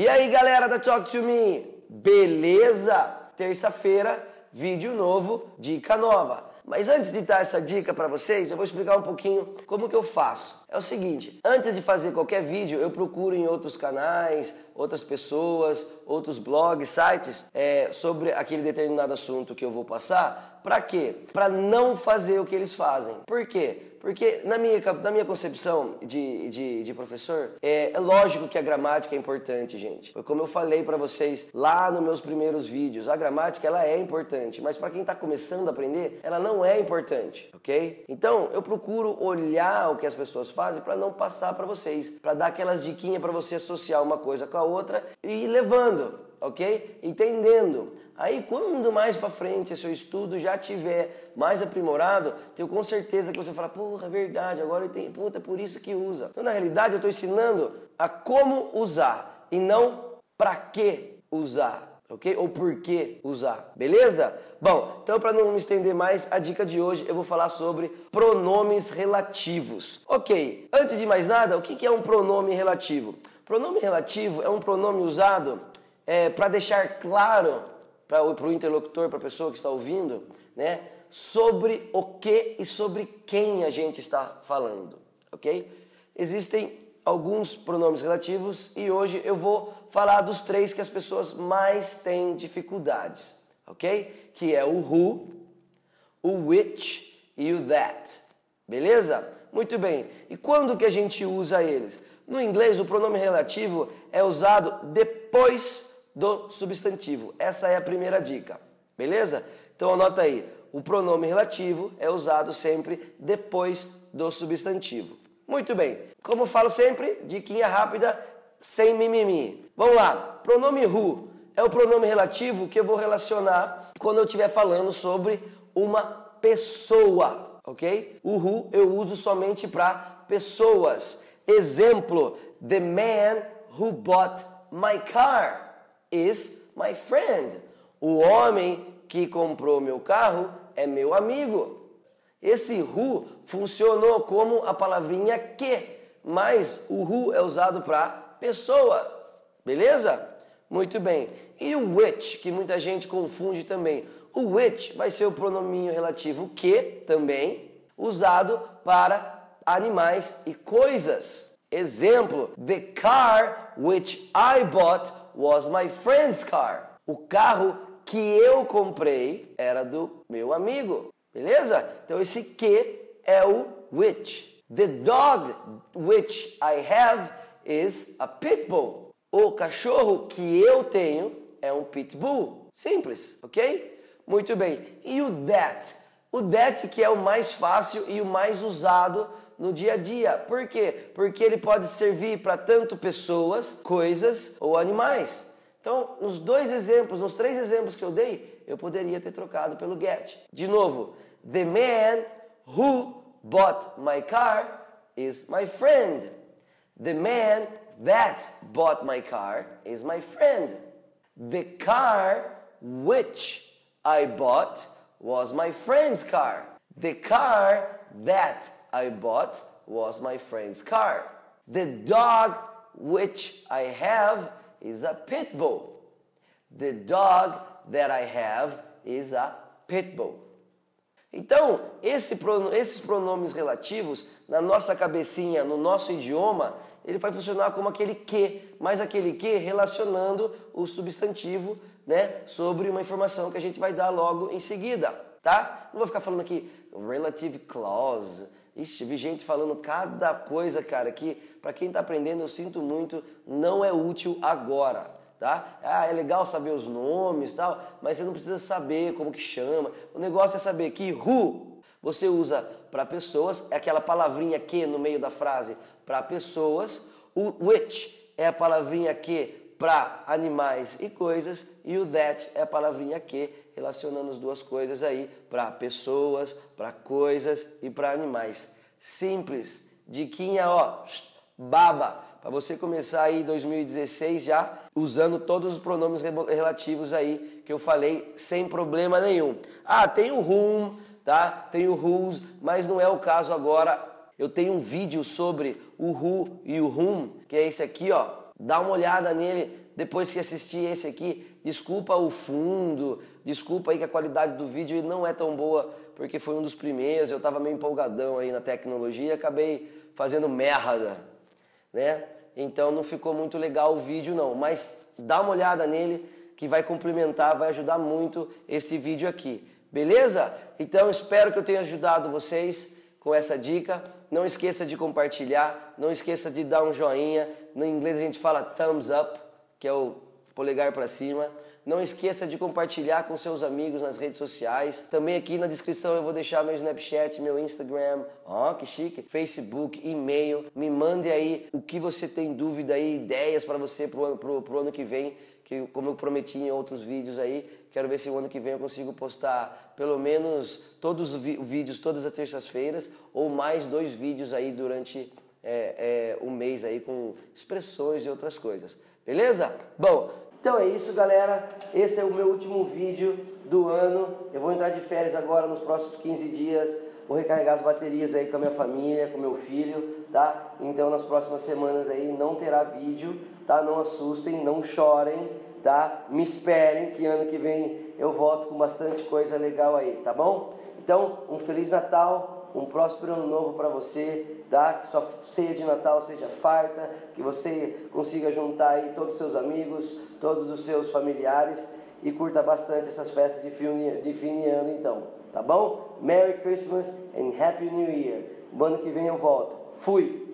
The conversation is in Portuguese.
E aí, galera da Talk to Me, beleza? Terça-feira, vídeo novo, dica nova. Mas antes de dar essa dica para vocês, eu vou explicar um pouquinho como que eu faço. É o seguinte, antes de fazer qualquer vídeo, eu procuro em outros canais, outras pessoas, outros blogs, sites é, sobre aquele determinado assunto que eu vou passar. Para quê? Para não fazer o que eles fazem. Por quê? Porque na minha, na minha concepção de, de, de professor, é, é, lógico que a gramática é importante, gente. Como eu falei para vocês lá nos meus primeiros vídeos, a gramática ela é importante, mas para quem está começando a aprender, ela não é importante, ok? Então eu procuro olhar o que as pessoas fazem para não passar para vocês, para dar aquelas diquinhas para você associar uma coisa com a outra e ir levando, ok? Entendendo. Aí, quando mais para frente seu estudo já tiver mais aprimorado, tenho com certeza que você fala, porra, é verdade, agora eu tenho, puta, é por isso que usa. Então, na realidade, eu estou ensinando a como usar e não para que usar, ok? Ou por que usar, beleza? Bom, então para não me estender mais, a dica de hoje eu vou falar sobre pronomes relativos. Ok, antes de mais nada, o que é um pronome relativo? Pronome relativo é um pronome usado é, para deixar claro para o interlocutor, para a pessoa que está ouvindo, né? Sobre o que e sobre quem a gente está falando, ok? Existem alguns pronomes relativos e hoje eu vou falar dos três que as pessoas mais têm dificuldades, ok? Que é o who, o which e o that, beleza? Muito bem. E quando que a gente usa eles? No inglês, o pronome relativo é usado depois do substantivo. Essa é a primeira dica, beleza? Então anota aí, o pronome relativo é usado sempre depois do substantivo. Muito bem, como falo sempre, diquinha rápida, sem mimimi. Vamos lá, pronome who é o pronome relativo que eu vou relacionar quando eu estiver falando sobre uma pessoa, ok? O who eu uso somente para pessoas. Exemplo, the man who bought my car is my friend. O homem que comprou meu carro é meu amigo. Esse who funcionou como a palavrinha que, mas o who é usado para pessoa. Beleza? Muito bem. E o which, que muita gente confunde também. O which vai ser o pronominho relativo que também, usado para animais e coisas. Exemplo: The car which I bought was my friend's car. O carro que eu comprei era do meu amigo. Beleza? Então esse que é o which. The dog which I have is a pit bull. O cachorro que eu tenho é um pitbull. Simples, ok? Muito bem. E o that? O that que é o mais fácil e o mais usado no dia a dia. Por quê? Porque ele pode servir para tanto pessoas, coisas ou animais. Então, nos dois exemplos, nos três exemplos que eu dei, eu poderia ter trocado pelo get. De novo, the man who bought my car is my friend. The man that bought my car is my friend. The car which I bought was my friend's car. The car that I bought was my friend's car. The dog which I have is a pit bull. The dog that I have is a pit bull. Então, esse, esses pronomes relativos, na nossa cabecinha, no nosso idioma, ele vai funcionar como aquele que, mas aquele que relacionando o substantivo né, sobre uma informação que a gente vai dar logo em seguida, tá? Não vou ficar falando aqui relative clause, Ixi, vi gente falando cada coisa, cara, que para quem está aprendendo, eu sinto muito, não é útil agora, tá? Ah, é legal saber os nomes tal, mas você não precisa saber como que chama. O negócio é saber que who você usa para pessoas, é aquela palavrinha que no meio da frase para pessoas, o which é a palavrinha que para animais e coisas, e o that é a palavrinha que, relacionando as duas coisas aí, para pessoas, para coisas e para animais. Simples, diquinha, ó, baba, para você começar aí 2016 já usando todos os pronomes relativos aí que eu falei sem problema nenhum. Ah, tem o whom, tá? Tem o whose, mas não é o caso agora. Eu tenho um vídeo sobre o who e o whom, que é esse aqui, ó Dá uma olhada nele depois que assistir esse aqui, desculpa o fundo, desculpa aí que a qualidade do vídeo não é tão boa, porque foi um dos primeiros, eu estava meio empolgadão aí na tecnologia acabei fazendo merda, né? Então não ficou muito legal o vídeo não, mas dá uma olhada nele que vai complementar, vai ajudar muito esse vídeo aqui. Beleza? Então espero que eu tenha ajudado vocês com essa dica. Não esqueça de compartilhar, não esqueça de dar um joinha. No inglês a gente fala thumbs up, que é o polegar para cima. Não esqueça de compartilhar com seus amigos nas redes sociais. Também aqui na descrição eu vou deixar meu Snapchat, meu Instagram, ó, oh, que chique, Facebook, e-mail. Me mande aí o que você tem dúvida aí, ideias para você pro ano, pro, pro ano que vem, que como eu prometi em outros vídeos aí, quero ver se o ano que vem eu consigo postar pelo menos todos os vídeos todas as terças-feiras ou mais dois vídeos aí durante é, é, um mês aí com expressões e outras coisas. Beleza? Bom, então é isso, galera. Esse é o meu último vídeo do ano. Eu vou entrar de férias agora nos próximos 15 dias. Vou recarregar as baterias aí com a minha família, com meu filho, tá? Então nas próximas semanas aí não terá vídeo, tá? Não assustem, não chorem, tá? Me esperem que ano que vem eu volto com bastante coisa legal aí, tá bom? Então, um feliz Natal, um próspero ano novo para você, tá? Que sua ceia de Natal seja farta, que você consiga juntar aí todos os seus amigos, todos os seus familiares e curta bastante essas festas de fim, de fim de ano então, tá bom? Merry Christmas and Happy New Year. O ano que vem eu volto. Fui!